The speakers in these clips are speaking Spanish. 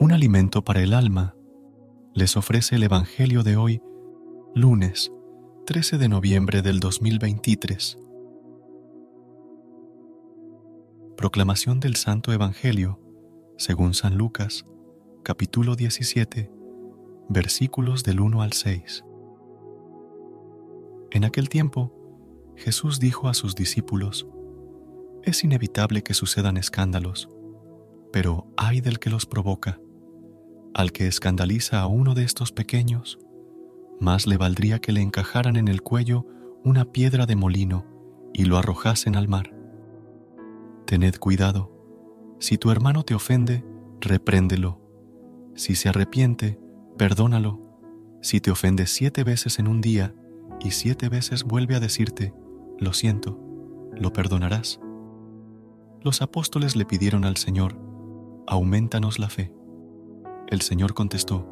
Un alimento para el alma, les ofrece el Evangelio de hoy, lunes 13 de noviembre del 2023. Proclamación del Santo Evangelio, según San Lucas, capítulo 17, versículos del 1 al 6. En aquel tiempo, Jesús dijo a sus discípulos, Es inevitable que sucedan escándalos, pero ay del que los provoca al que escandaliza a uno de estos pequeños, más le valdría que le encajaran en el cuello una piedra de molino y lo arrojasen al mar. Tened cuidado, si tu hermano te ofende, repréndelo. Si se arrepiente, perdónalo. Si te ofende siete veces en un día y siete veces vuelve a decirte, lo siento, lo perdonarás. Los apóstoles le pidieron al Señor, aumentanos la fe. El Señor contestó,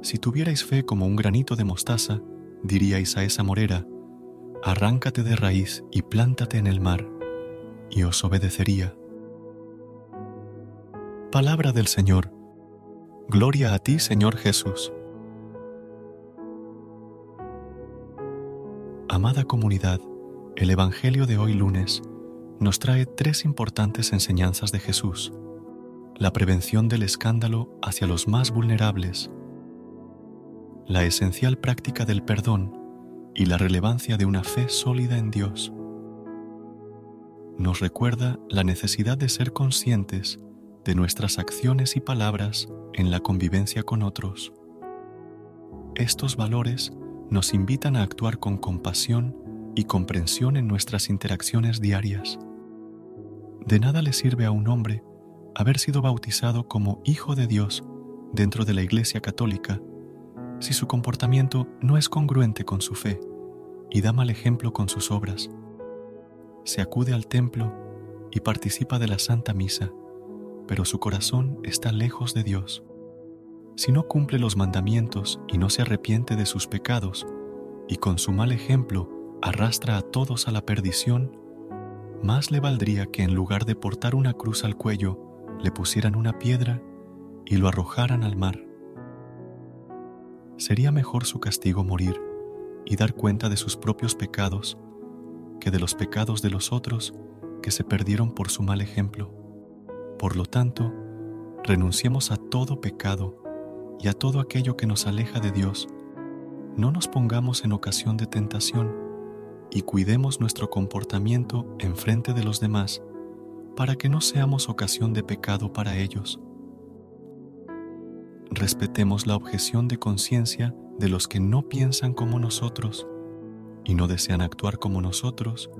Si tuvierais fe como un granito de mostaza, diríais a esa morera, Arráncate de raíz y plántate en el mar, y os obedecería. Palabra del Señor. Gloria a ti, Señor Jesús. Amada comunidad, el Evangelio de hoy lunes nos trae tres importantes enseñanzas de Jesús la prevención del escándalo hacia los más vulnerables, la esencial práctica del perdón y la relevancia de una fe sólida en Dios. Nos recuerda la necesidad de ser conscientes de nuestras acciones y palabras en la convivencia con otros. Estos valores nos invitan a actuar con compasión y comprensión en nuestras interacciones diarias. De nada le sirve a un hombre haber sido bautizado como Hijo de Dios dentro de la Iglesia Católica si su comportamiento no es congruente con su fe y da mal ejemplo con sus obras. Se acude al templo y participa de la Santa Misa, pero su corazón está lejos de Dios. Si no cumple los mandamientos y no se arrepiente de sus pecados, y con su mal ejemplo arrastra a todos a la perdición, más le valdría que en lugar de portar una cruz al cuello, le pusieran una piedra y lo arrojaran al mar. Sería mejor su castigo morir y dar cuenta de sus propios pecados que de los pecados de los otros que se perdieron por su mal ejemplo. Por lo tanto, renunciemos a todo pecado y a todo aquello que nos aleja de Dios. No nos pongamos en ocasión de tentación y cuidemos nuestro comportamiento en frente de los demás para que no seamos ocasión de pecado para ellos. Respetemos la objeción de conciencia de los que no piensan como nosotros y no desean actuar como nosotros,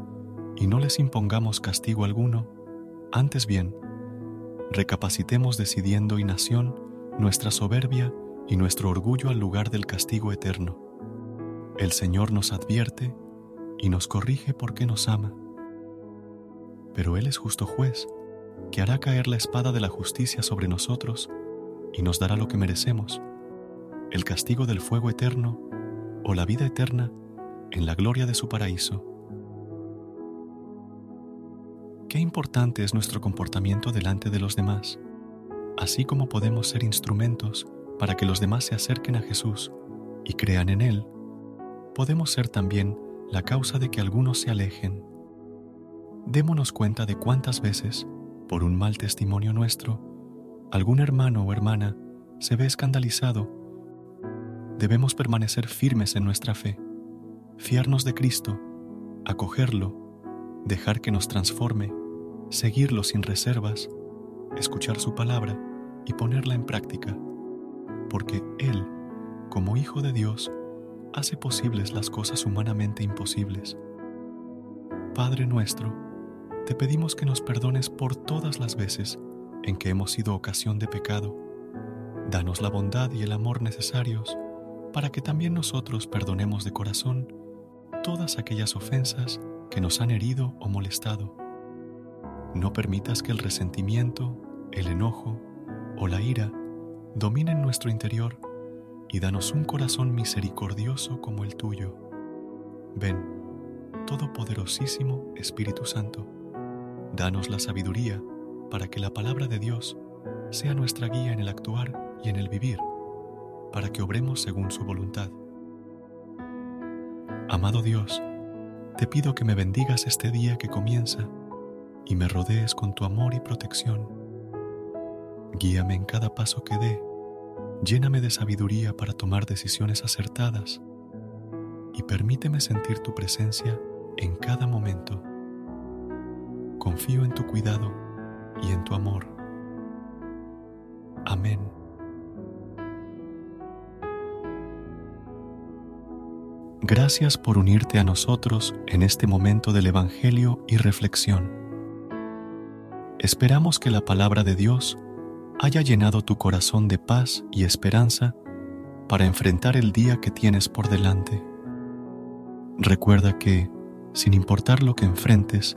y no les impongamos castigo alguno, antes bien, recapacitemos decidiendo y nación nuestra soberbia y nuestro orgullo al lugar del castigo eterno. El Señor nos advierte y nos corrige porque nos ama pero Él es justo juez, que hará caer la espada de la justicia sobre nosotros y nos dará lo que merecemos, el castigo del fuego eterno o la vida eterna en la gloria de su paraíso. Qué importante es nuestro comportamiento delante de los demás, así como podemos ser instrumentos para que los demás se acerquen a Jesús y crean en Él, podemos ser también la causa de que algunos se alejen démonos cuenta de cuántas veces, por un mal testimonio nuestro, algún hermano o hermana se ve escandalizado. Debemos permanecer firmes en nuestra fe, fiarnos de Cristo, acogerlo, dejar que nos transforme, seguirlo sin reservas, escuchar su palabra y ponerla en práctica, porque Él, como Hijo de Dios, hace posibles las cosas humanamente imposibles Padre nuestro, te pedimos que nos perdones por todas las veces en que hemos sido ocasión de pecado. Danos la bondad y el amor necesarios para que también nosotros perdonemos de corazón todas aquellas ofensas que nos han herido o molestado. No permitas que el resentimiento, el enojo o la ira dominen nuestro interior y danos un corazón misericordioso como el tuyo. Ven, Todopoderosísimo Espíritu Santo, danos la sabiduría para que la palabra de Dios sea nuestra guía en el actuar y en el vivir, para que obremos según su voluntad. Amado Dios, te pido que me bendigas este día que comienza y me rodees con tu amor y protección. Guíame en cada paso que dé, lléname de sabiduría para tomar decisiones acertadas y permíteme sentir tu presencia en cada momento. Confío en tu cuidado y en tu amor. Amén. Gracias por unirte a nosotros en este momento del Evangelio y reflexión. Esperamos que la palabra de Dios haya llenado tu corazón de paz y esperanza para enfrentar el día que tienes por delante. Recuerda que, sin importar lo que enfrentes,